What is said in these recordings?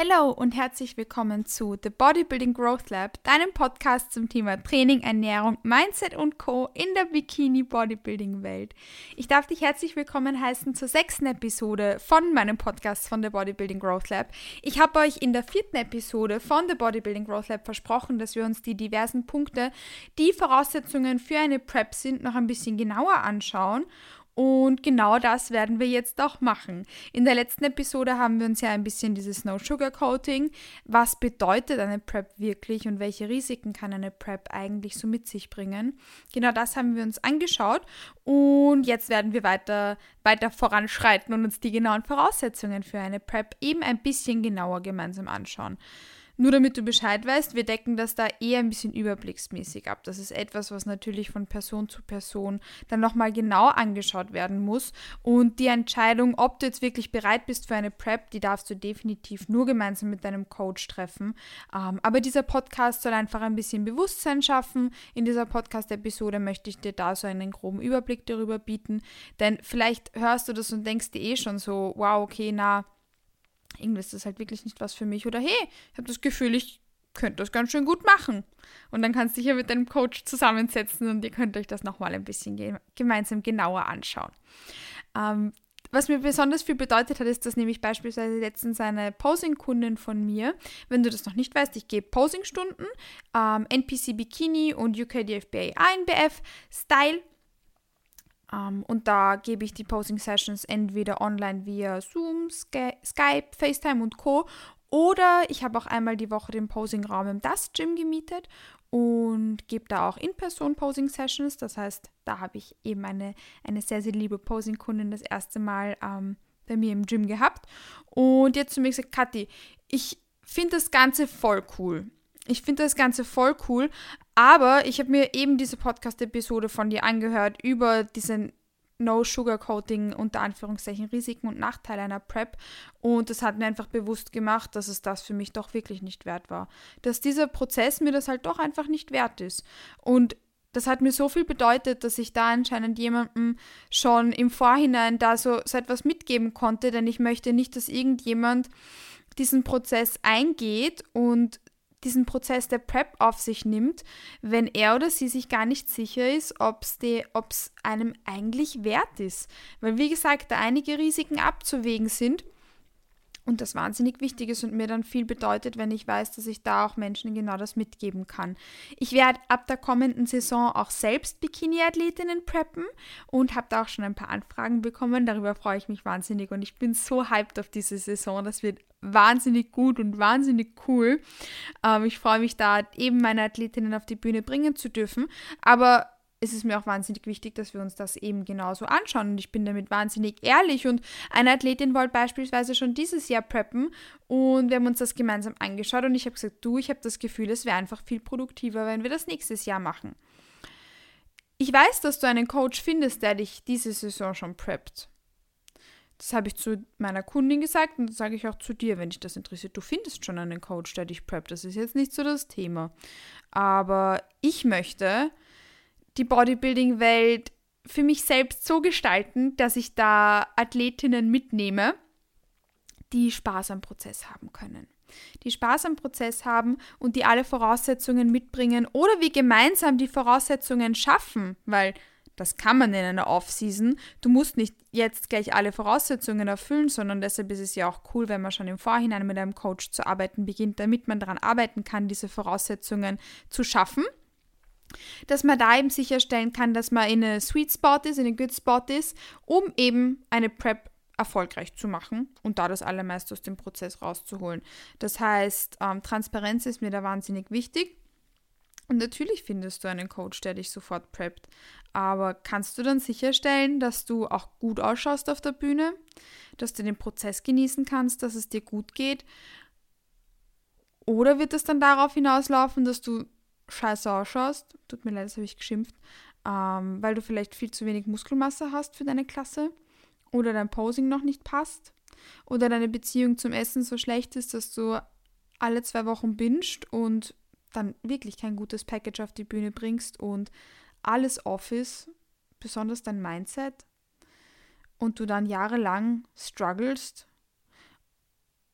Hallo und herzlich willkommen zu The Bodybuilding Growth Lab, deinem Podcast zum Thema Training, Ernährung, Mindset und Co. in der Bikini Bodybuilding Welt. Ich darf dich herzlich willkommen heißen zur sechsten Episode von meinem Podcast von The Bodybuilding Growth Lab. Ich habe euch in der vierten Episode von The Bodybuilding Growth Lab versprochen, dass wir uns die diversen Punkte, die Voraussetzungen für eine Prep sind, noch ein bisschen genauer anschauen und genau das werden wir jetzt auch machen. In der letzten Episode haben wir uns ja ein bisschen dieses No Sugar Coating, was bedeutet eine Prep wirklich und welche Risiken kann eine Prep eigentlich so mit sich bringen. Genau das haben wir uns angeschaut und jetzt werden wir weiter, weiter voranschreiten und uns die genauen Voraussetzungen für eine Prep eben ein bisschen genauer gemeinsam anschauen. Nur damit du Bescheid weißt, wir decken das da eher ein bisschen überblicksmäßig ab. Das ist etwas, was natürlich von Person zu Person dann nochmal genau angeschaut werden muss. Und die Entscheidung, ob du jetzt wirklich bereit bist für eine Prep, die darfst du definitiv nur gemeinsam mit deinem Coach treffen. Ähm, aber dieser Podcast soll einfach ein bisschen Bewusstsein schaffen. In dieser Podcast-Episode möchte ich dir da so einen groben Überblick darüber bieten. Denn vielleicht hörst du das und denkst dir eh schon so, wow, okay, na, irgendwie ist halt wirklich nicht was für mich. Oder hey, ich habe das Gefühl, ich könnte das ganz schön gut machen. Und dann kannst du dich ja mit deinem Coach zusammensetzen und ihr könnt euch das nochmal ein bisschen ge gemeinsam genauer anschauen. Ähm, was mir besonders viel bedeutet hat, ist, dass nämlich beispielsweise letztens eine Posing-Kundin von mir, wenn du das noch nicht weißt, ich gebe Posing-Stunden, ähm, NPC Bikini und UKDFBA INBF Style um, ähm, und da gebe ich die Posing Sessions entweder online via Zoom, Skype, FaceTime und Co. Oder ich habe auch einmal die Woche den Posing-Raum im Dust Gym gemietet und gebe da auch In-Person-Posing-Sessions. Das heißt, da habe ich eben eine, eine sehr, sehr liebe Posing-Kundin das erste Mal ähm, bei mir im Gym gehabt. Und jetzt zu mir gesagt, Kathi, ich finde das Ganze voll cool. Ich finde das Ganze voll cool, aber ich habe mir eben diese Podcast-Episode von dir angehört über diesen No Sugar Coating unter Anführungszeichen Risiken und Nachteile einer Prep und das hat mir einfach bewusst gemacht, dass es das für mich doch wirklich nicht wert war. Dass dieser Prozess mir das halt doch einfach nicht wert ist. Und das hat mir so viel bedeutet, dass ich da anscheinend jemandem schon im Vorhinein da so, so etwas mitgeben konnte, denn ich möchte nicht, dass irgendjemand diesen Prozess eingeht und diesen Prozess der Prep auf sich nimmt, wenn er oder sie sich gar nicht sicher ist, ob es einem eigentlich wert ist. Weil, wie gesagt, da einige Risiken abzuwägen sind und das wahnsinnig wichtig ist und mir dann viel bedeutet, wenn ich weiß, dass ich da auch Menschen genau das mitgeben kann. Ich werde ab der kommenden Saison auch selbst Bikini-Athletinnen preppen und habe da auch schon ein paar Anfragen bekommen. Darüber freue ich mich wahnsinnig und ich bin so hyped auf diese Saison. Das wird wahnsinnig gut und wahnsinnig cool. Ähm, ich freue mich da eben meine Athletinnen auf die Bühne bringen zu dürfen. Aber ist es mir auch wahnsinnig wichtig, dass wir uns das eben genauso anschauen. Und ich bin damit wahnsinnig ehrlich. Und eine Athletin wollte beispielsweise schon dieses Jahr preppen und wir haben uns das gemeinsam angeschaut und ich habe gesagt, du, ich habe das Gefühl, es wäre einfach viel produktiver, wenn wir das nächstes Jahr machen. Ich weiß, dass du einen Coach findest, der dich diese Saison schon preppt. Das habe ich zu meiner Kundin gesagt und das sage ich auch zu dir, wenn dich das interessiert. Du findest schon einen Coach, der dich preppt. Das ist jetzt nicht so das Thema. Aber ich möchte, die Bodybuilding-Welt für mich selbst so gestalten, dass ich da Athletinnen mitnehme, die Spaß am Prozess haben können. Die Spaß am Prozess haben und die alle Voraussetzungen mitbringen oder wir gemeinsam die Voraussetzungen schaffen, weil das kann man in einer Off-Season. Du musst nicht jetzt gleich alle Voraussetzungen erfüllen, sondern deshalb ist es ja auch cool, wenn man schon im Vorhinein mit einem Coach zu arbeiten beginnt, damit man daran arbeiten kann, diese Voraussetzungen zu schaffen dass man da eben sicherstellen kann, dass man in eine Sweet Spot ist, in eine Good Spot ist, um eben eine Prep erfolgreich zu machen und da das Allermeiste aus dem Prozess rauszuholen. Das heißt, ähm, Transparenz ist mir da wahnsinnig wichtig. Und natürlich findest du einen Coach, der dich sofort preppt. Aber kannst du dann sicherstellen, dass du auch gut ausschaust auf der Bühne, dass du den Prozess genießen kannst, dass es dir gut geht? Oder wird es dann darauf hinauslaufen, dass du scheiße ausschaust, tut mir leid, das habe ich geschimpft, ähm, weil du vielleicht viel zu wenig Muskelmasse hast für deine Klasse oder dein Posing noch nicht passt oder deine Beziehung zum Essen so schlecht ist, dass du alle zwei Wochen bingst und dann wirklich kein gutes Package auf die Bühne bringst und alles off ist, besonders dein Mindset, und du dann jahrelang strugglest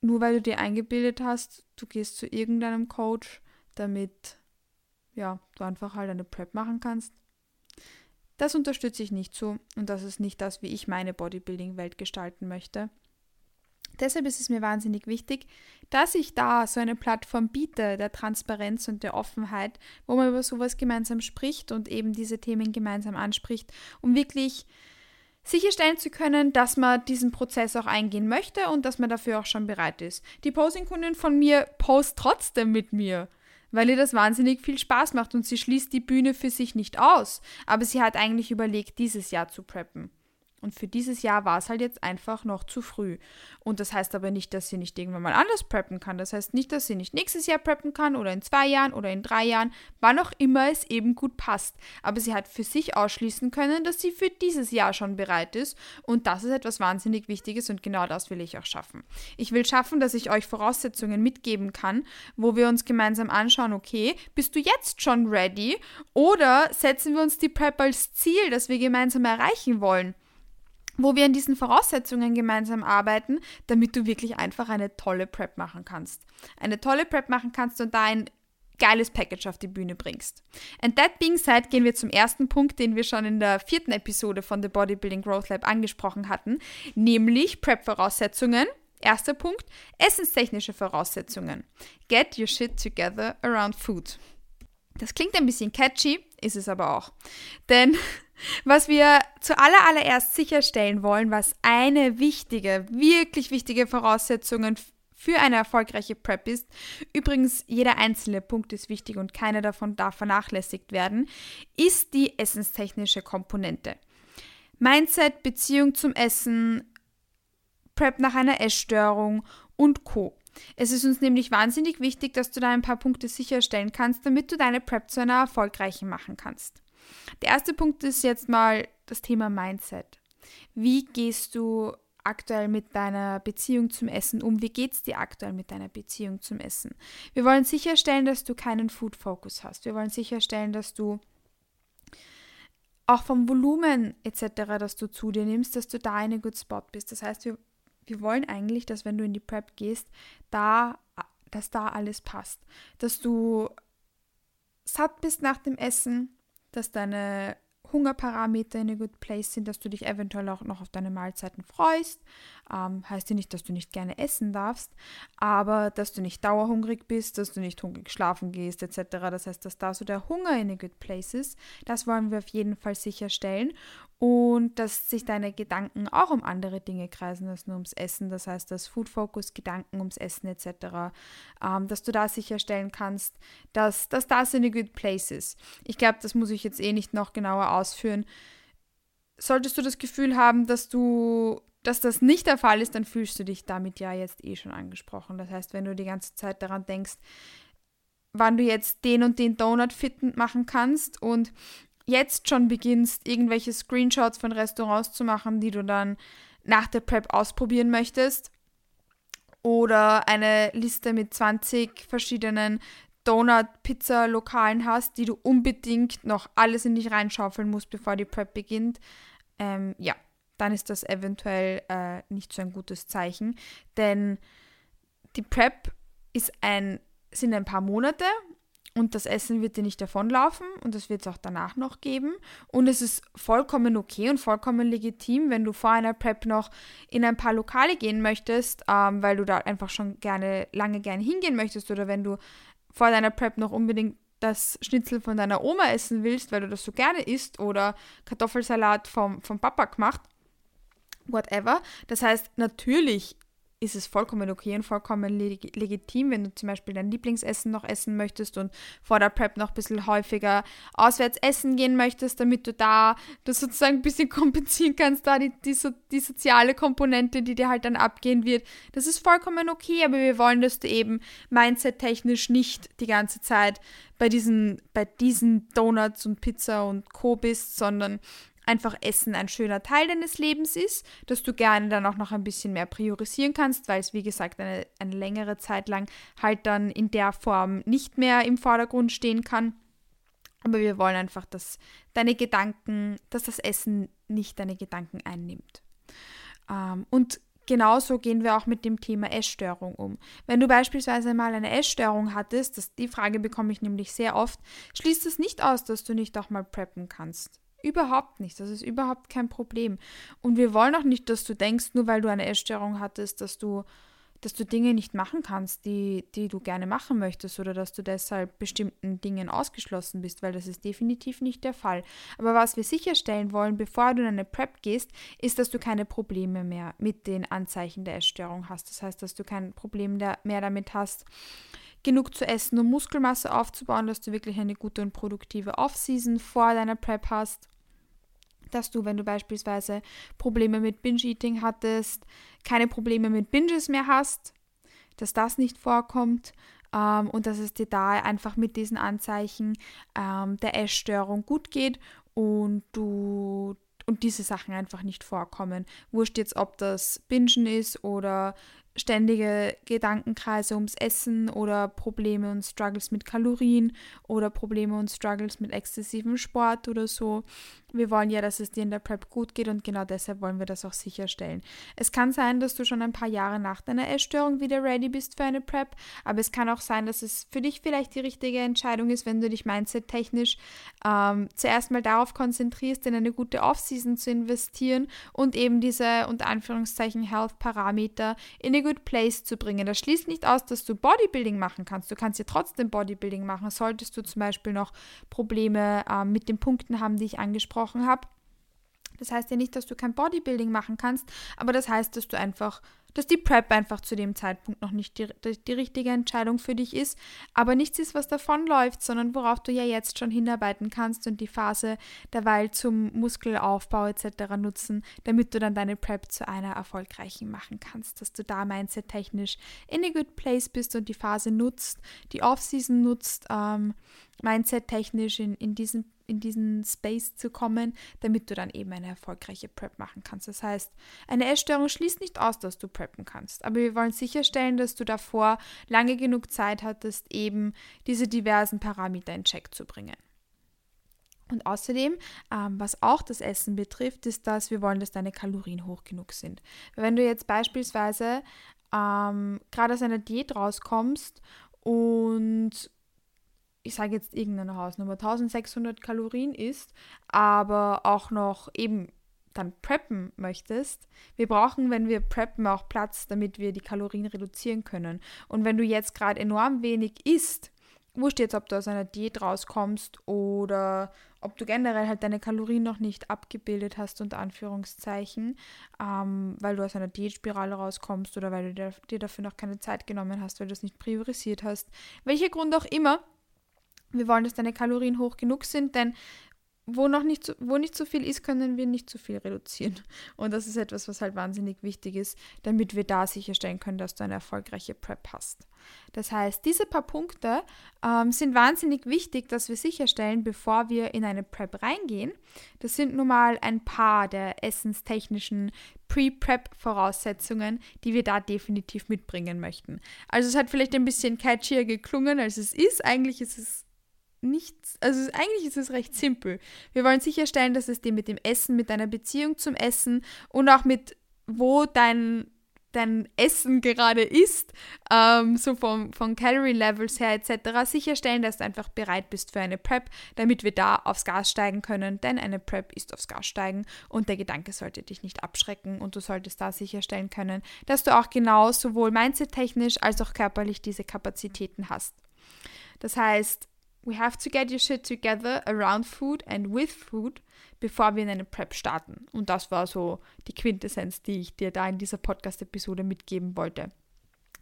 nur weil du dir eingebildet hast, du gehst zu irgendeinem Coach, damit ja, du einfach halt eine Prep machen kannst. Das unterstütze ich nicht so und das ist nicht das, wie ich meine Bodybuilding-Welt gestalten möchte. Deshalb ist es mir wahnsinnig wichtig, dass ich da so eine Plattform biete der Transparenz und der Offenheit, wo man über sowas gemeinsam spricht und eben diese Themen gemeinsam anspricht, um wirklich sicherstellen zu können, dass man diesen Prozess auch eingehen möchte und dass man dafür auch schon bereit ist. Die Posing-Kundin von mir post trotzdem mit mir, weil ihr das wahnsinnig viel Spaß macht und sie schließt die Bühne für sich nicht aus, aber sie hat eigentlich überlegt, dieses Jahr zu preppen. Und für dieses Jahr war es halt jetzt einfach noch zu früh. Und das heißt aber nicht, dass sie nicht irgendwann mal anders preppen kann. Das heißt nicht, dass sie nicht nächstes Jahr preppen kann oder in zwei Jahren oder in drei Jahren, wann auch immer es eben gut passt. Aber sie hat für sich ausschließen können, dass sie für dieses Jahr schon bereit ist. Und das ist etwas wahnsinnig Wichtiges und genau das will ich auch schaffen. Ich will schaffen, dass ich euch Voraussetzungen mitgeben kann, wo wir uns gemeinsam anschauen, okay, bist du jetzt schon ready? Oder setzen wir uns die Prep als Ziel, das wir gemeinsam erreichen wollen? Wo wir an diesen Voraussetzungen gemeinsam arbeiten, damit du wirklich einfach eine tolle Prep machen kannst. Eine tolle Prep machen kannst und da ein geiles Package auf die Bühne bringst. And that being said, gehen wir zum ersten Punkt, den wir schon in der vierten Episode von The Bodybuilding Growth Lab angesprochen hatten, nämlich Prep-Voraussetzungen. Erster Punkt, essenstechnische Voraussetzungen. Get your shit together around food. Das klingt ein bisschen catchy, ist es aber auch. Denn was wir zuallererst sicherstellen wollen, was eine wichtige, wirklich wichtige Voraussetzung für eine erfolgreiche Prep ist, übrigens jeder einzelne Punkt ist wichtig und keiner davon darf vernachlässigt werden, ist die essenstechnische Komponente. Mindset, Beziehung zum Essen, Prep nach einer Essstörung und Co. Es ist uns nämlich wahnsinnig wichtig, dass du da ein paar Punkte sicherstellen kannst, damit du deine Prep zu einer erfolgreichen machen kannst. Der erste Punkt ist jetzt mal das Thema Mindset. Wie gehst du aktuell mit deiner Beziehung zum Essen um? Wie geht es dir aktuell mit deiner Beziehung zum Essen? Wir wollen sicherstellen, dass du keinen Food Focus hast. Wir wollen sicherstellen, dass du auch vom Volumen etc., das du zu dir nimmst, dass du da in einem Good Spot bist. Das heißt, wir, wir wollen eigentlich, dass wenn du in die Prep gehst, da, dass da alles passt. Dass du satt bist nach dem Essen, dass deine Hungerparameter in a good place sind, dass du dich eventuell auch noch auf deine Mahlzeiten freust. Ähm, heißt ja nicht, dass du nicht gerne essen darfst, aber dass du nicht dauerhungrig bist, dass du nicht hungrig schlafen gehst, etc. Das heißt, dass da so der Hunger in a good place ist. Das wollen wir auf jeden Fall sicherstellen. Und dass sich deine Gedanken auch um andere Dinge kreisen als nur ums Essen. Das heißt, dass Food Focus, Gedanken ums Essen etc., ähm, dass du da sicherstellen kannst, dass, dass das in a good place ist. Ich glaube, das muss ich jetzt eh nicht noch genauer ausführen. Solltest du das Gefühl haben, dass du dass das nicht der Fall ist, dann fühlst du dich damit ja jetzt eh schon angesprochen. Das heißt, wenn du die ganze Zeit daran denkst, wann du jetzt den und den Donut fitend machen kannst und jetzt schon beginnst, irgendwelche Screenshots von Restaurants zu machen, die du dann nach der Prep ausprobieren möchtest, oder eine Liste mit 20 verschiedenen Donut-Pizza-Lokalen hast, die du unbedingt noch alles in dich reinschaufeln musst, bevor die Prep beginnt, ähm, ja, dann ist das eventuell äh, nicht so ein gutes Zeichen. Denn die Prep ist ein, sind ein paar Monate und das Essen wird dir nicht davonlaufen und das wird es auch danach noch geben. Und es ist vollkommen okay und vollkommen legitim, wenn du vor einer Prep noch in ein paar Lokale gehen möchtest, ähm, weil du da einfach schon gerne, lange gerne hingehen möchtest oder wenn du vor deiner Prep noch unbedingt das Schnitzel von deiner Oma essen willst, weil du das so gerne isst oder Kartoffelsalat vom, vom Papa gemacht whatever. Das heißt, natürlich ist es vollkommen okay und vollkommen leg legitim, wenn du zum Beispiel dein Lieblingsessen noch essen möchtest und vor der Prep noch ein bisschen häufiger auswärts essen gehen möchtest, damit du da das sozusagen ein bisschen kompensieren kannst, da die, die, so, die soziale Komponente, die dir halt dann abgehen wird. Das ist vollkommen okay, aber wir wollen, dass du eben mindset-technisch nicht die ganze Zeit bei diesen, bei diesen Donuts und Pizza und Co. bist, sondern einfach Essen ein schöner Teil deines Lebens ist, dass du gerne dann auch noch ein bisschen mehr priorisieren kannst, weil es, wie gesagt, eine, eine längere Zeit lang halt dann in der Form nicht mehr im Vordergrund stehen kann. Aber wir wollen einfach, dass deine Gedanken, dass das Essen nicht deine Gedanken einnimmt. Ähm, und genauso gehen wir auch mit dem Thema Essstörung um. Wenn du beispielsweise mal eine Essstörung hattest, das, die Frage bekomme ich nämlich sehr oft, schließt es nicht aus, dass du nicht auch mal preppen kannst. Überhaupt nicht. Das ist überhaupt kein Problem. Und wir wollen auch nicht, dass du denkst, nur weil du eine Essstörung hattest, dass du dass du Dinge nicht machen kannst, die, die du gerne machen möchtest oder dass du deshalb bestimmten Dingen ausgeschlossen bist, weil das ist definitiv nicht der Fall. Aber was wir sicherstellen wollen, bevor du in eine Prep gehst, ist, dass du keine Probleme mehr mit den Anzeichen der Essstörung hast. Das heißt, dass du kein Problem mehr damit hast, genug zu essen, um Muskelmasse aufzubauen, dass du wirklich eine gute und produktive Off-Season vor deiner Prep hast dass du, wenn du beispielsweise Probleme mit Binge-Eating hattest, keine Probleme mit Binges mehr hast, dass das nicht vorkommt ähm, und dass es dir da einfach mit diesen Anzeichen ähm, der Essstörung gut geht und du und diese Sachen einfach nicht vorkommen. Wurscht jetzt, ob das Bingen ist oder ständige Gedankenkreise ums Essen oder Probleme und Struggles mit Kalorien oder Probleme und Struggles mit exzessivem Sport oder so. Wir wollen ja, dass es dir in der Prep gut geht und genau deshalb wollen wir das auch sicherstellen. Es kann sein, dass du schon ein paar Jahre nach deiner Essstörung wieder ready bist für eine Prep, aber es kann auch sein, dass es für dich vielleicht die richtige Entscheidung ist, wenn du dich mindset-technisch ähm, zuerst mal darauf konzentrierst, in eine gute Off-Season zu investieren und eben diese unter Anführungszeichen Health-Parameter in eine good place zu bringen. Das schließt nicht aus, dass du Bodybuilding machen kannst. Du kannst ja trotzdem Bodybuilding machen, solltest du zum Beispiel noch Probleme äh, mit den Punkten haben, die ich angesprochen habe. Das heißt ja nicht, dass du kein Bodybuilding machen kannst, aber das heißt, dass du einfach dass die Prep einfach zu dem Zeitpunkt noch nicht die, die, richtige Entscheidung für dich ist, aber nichts ist, was davon läuft, sondern worauf du ja jetzt schon hinarbeiten kannst und die Phase derweil zum Muskelaufbau etc. nutzen, damit du dann deine Prep zu einer erfolgreichen machen kannst, dass du da mindset-technisch in a good place bist und die Phase nutzt, die Off-Season nutzt, ähm, mindset-technisch in, in diesem in diesen Space zu kommen, damit du dann eben eine erfolgreiche Prep machen kannst. Das heißt, eine Essstörung schließt nicht aus, dass du preppen kannst, aber wir wollen sicherstellen, dass du davor lange genug Zeit hattest, eben diese diversen Parameter in Check zu bringen. Und außerdem, ähm, was auch das Essen betrifft, ist, dass wir wollen, dass deine Kalorien hoch genug sind. Wenn du jetzt beispielsweise ähm, gerade aus einer Diät rauskommst und ich sage jetzt irgendeine Hausnummer, 1600 Kalorien isst, aber auch noch eben dann preppen möchtest, wir brauchen, wenn wir preppen, auch Platz, damit wir die Kalorien reduzieren können. Und wenn du jetzt gerade enorm wenig isst, wurscht jetzt, ob du aus einer Diät rauskommst oder ob du generell halt deine Kalorien noch nicht abgebildet hast, unter Anführungszeichen, ähm, weil du aus einer Diätspirale rauskommst oder weil du dir dafür noch keine Zeit genommen hast, weil du es nicht priorisiert hast. Welcher Grund auch immer, wir wollen, dass deine Kalorien hoch genug sind, denn wo noch nicht so, wo nicht so viel ist, können wir nicht zu so viel reduzieren. Und das ist etwas, was halt wahnsinnig wichtig ist, damit wir da sicherstellen können, dass du eine erfolgreiche Prep hast. Das heißt, diese paar Punkte ähm, sind wahnsinnig wichtig, dass wir sicherstellen, bevor wir in eine Prep reingehen. Das sind nun mal ein paar der essenstechnischen Pre-Prep-Voraussetzungen, die wir da definitiv mitbringen möchten. Also es hat vielleicht ein bisschen catchier geklungen, als es ist. Eigentlich ist es nichts, also eigentlich ist es recht simpel. Wir wollen sicherstellen, dass es dir mit dem Essen, mit deiner Beziehung zum Essen und auch mit wo dein, dein Essen gerade ist, ähm, so vom, von Calorie Levels her etc., sicherstellen, dass du einfach bereit bist für eine Prep, damit wir da aufs Gas steigen können, denn eine Prep ist aufs Gas steigen und der Gedanke sollte dich nicht abschrecken und du solltest da sicherstellen können, dass du auch genau sowohl mindset-technisch als auch körperlich diese Kapazitäten hast. Das heißt, We have to get your shit together around food and with food, bevor wir in eine Prep starten. Und das war so die Quintessenz, die ich dir da in dieser Podcast-Episode mitgeben wollte.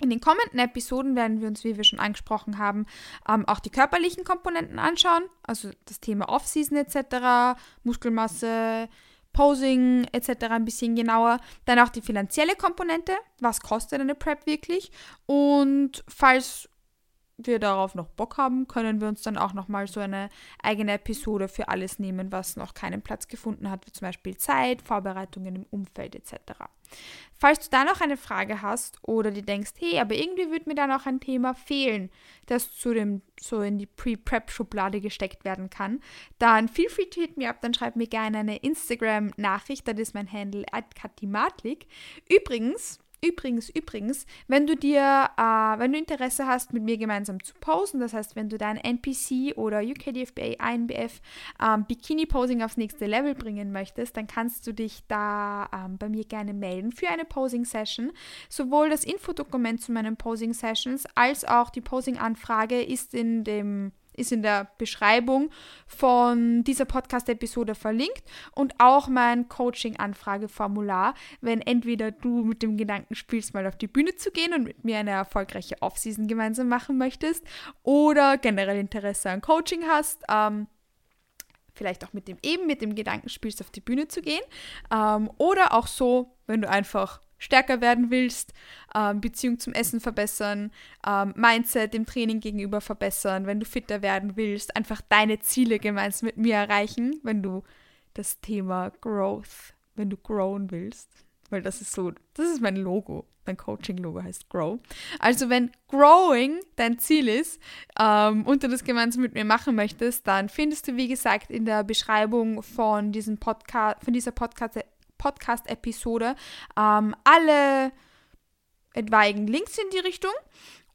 In den kommenden Episoden werden wir uns, wie wir schon angesprochen haben, ähm, auch die körperlichen Komponenten anschauen, also das Thema Off-Season etc., Muskelmasse, Posing etc. ein bisschen genauer. Dann auch die finanzielle Komponente, was kostet eine Prep wirklich und falls wir darauf noch Bock haben, können wir uns dann auch nochmal so eine eigene Episode für alles nehmen, was noch keinen Platz gefunden hat, wie zum Beispiel Zeit, Vorbereitungen im Umfeld etc. Falls du da noch eine Frage hast oder dir denkst, hey, aber irgendwie würde mir da noch ein Thema fehlen, das zu dem so in die Pre-Prep-Schublade gesteckt werden kann, dann feel free to hit me up, dann schreib mir gerne eine Instagram-Nachricht, das ist mein Handle at. Übrigens, Übrigens, übrigens, wenn du dir, äh, wenn du Interesse hast, mit mir gemeinsam zu posen, das heißt, wenn du dein NPC oder UKDFBA, INBF ähm, Bikini-Posing aufs nächste Level bringen möchtest, dann kannst du dich da ähm, bei mir gerne melden für eine Posing-Session. Sowohl das Infodokument zu meinen Posing-Sessions als auch die Posing-Anfrage ist in dem ist in der Beschreibung von dieser Podcast-Episode verlinkt und auch mein Coaching-Anfrageformular, wenn entweder du mit dem Gedanken spielst, mal auf die Bühne zu gehen und mit mir eine erfolgreiche Off-Season gemeinsam machen möchtest oder generell Interesse an Coaching hast. Ähm, vielleicht auch mit dem eben mit dem Gedanken spielst, auf die Bühne zu gehen. Ähm, oder auch so, wenn du einfach stärker werden willst, ähm, Beziehung zum Essen verbessern, ähm, Mindset dem Training gegenüber verbessern, wenn du fitter werden willst, einfach deine Ziele gemeinsam mit mir erreichen, wenn du das Thema Growth, wenn du growen willst, weil das ist so, das ist mein Logo. Mein Coaching-Logo heißt Grow. Also wenn Growing dein Ziel ist ähm, und du das gemeinsam mit mir machen möchtest, dann findest du, wie gesagt, in der Beschreibung von diesem Podcast, von dieser Podcast Podcast-Episode ähm, alle etwaigen Links in die Richtung.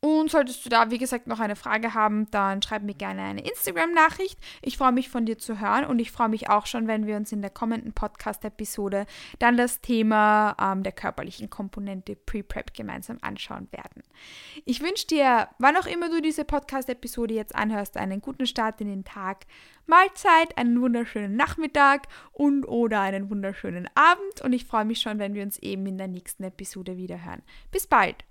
Und solltest du da, wie gesagt, noch eine Frage haben, dann schreib mir gerne eine Instagram-Nachricht. Ich freue mich von dir zu hören und ich freue mich auch schon, wenn wir uns in der kommenden Podcast-Episode dann das Thema ähm, der körperlichen Komponente Pre-Prep gemeinsam anschauen werden. Ich wünsche dir, wann auch immer du diese Podcast-Episode jetzt anhörst, einen guten Start in den Tag. Mahlzeit, einen wunderschönen Nachmittag und oder einen wunderschönen Abend und ich freue mich schon, wenn wir uns eben in der nächsten Episode wieder hören. Bis bald!